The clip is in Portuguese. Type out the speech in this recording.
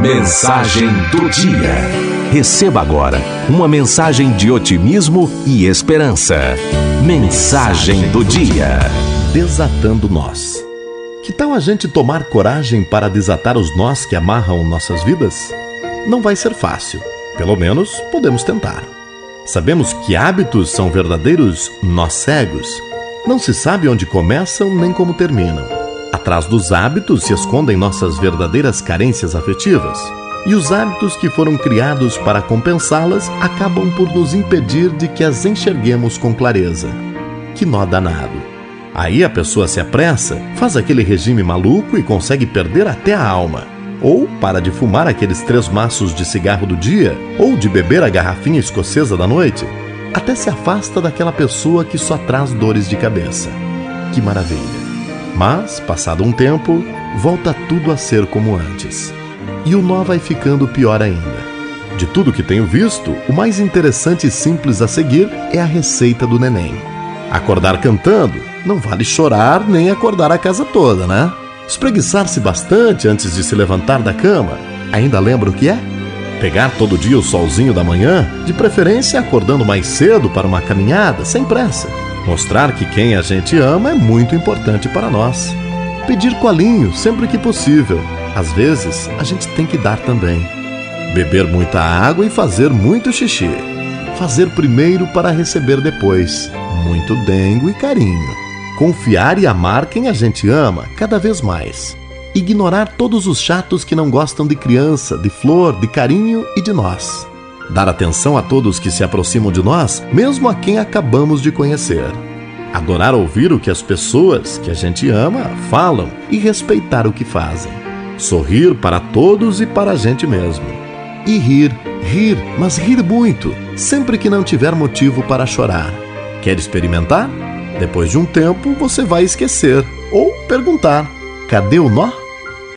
Mensagem do dia. Receba agora uma mensagem de otimismo e esperança. Mensagem do dia. Desatando nós. Que tal a gente tomar coragem para desatar os nós que amarram nossas vidas? Não vai ser fácil. Pelo menos podemos tentar. Sabemos que hábitos são verdadeiros nós cegos. Não se sabe onde começam nem como terminam. Atrás dos hábitos se escondem nossas verdadeiras carências afetivas. E os hábitos que foram criados para compensá-las acabam por nos impedir de que as enxerguemos com clareza. Que nó danado! Aí a pessoa se apressa, faz aquele regime maluco e consegue perder até a alma. Ou para de fumar aqueles três maços de cigarro do dia, ou de beber a garrafinha escocesa da noite. Até se afasta daquela pessoa que só traz dores de cabeça. Que maravilha! Mas, passado um tempo, volta tudo a ser como antes. E o nó vai ficando pior ainda. De tudo que tenho visto, o mais interessante e simples a seguir é a receita do neném. Acordar cantando não vale chorar nem acordar a casa toda, né? Espreguiçar-se bastante antes de se levantar da cama. Ainda lembra o que é? Pegar todo dia o solzinho da manhã, de preferência acordando mais cedo para uma caminhada, sem pressa Mostrar que quem a gente ama é muito importante para nós. Pedir colinho sempre que possível. Às vezes, a gente tem que dar também. Beber muita água e fazer muito xixi. Fazer primeiro para receber depois. Muito dengo e carinho. Confiar e amar quem a gente ama cada vez mais. Ignorar todos os chatos que não gostam de criança, de flor, de carinho e de nós dar atenção a todos que se aproximam de nós, mesmo a quem acabamos de conhecer. Adorar ouvir o que as pessoas que a gente ama falam e respeitar o que fazem. Sorrir para todos e para a gente mesmo. E rir, rir, mas rir muito, sempre que não tiver motivo para chorar. Quer experimentar? Depois de um tempo você vai esquecer ou perguntar: cadê o nó?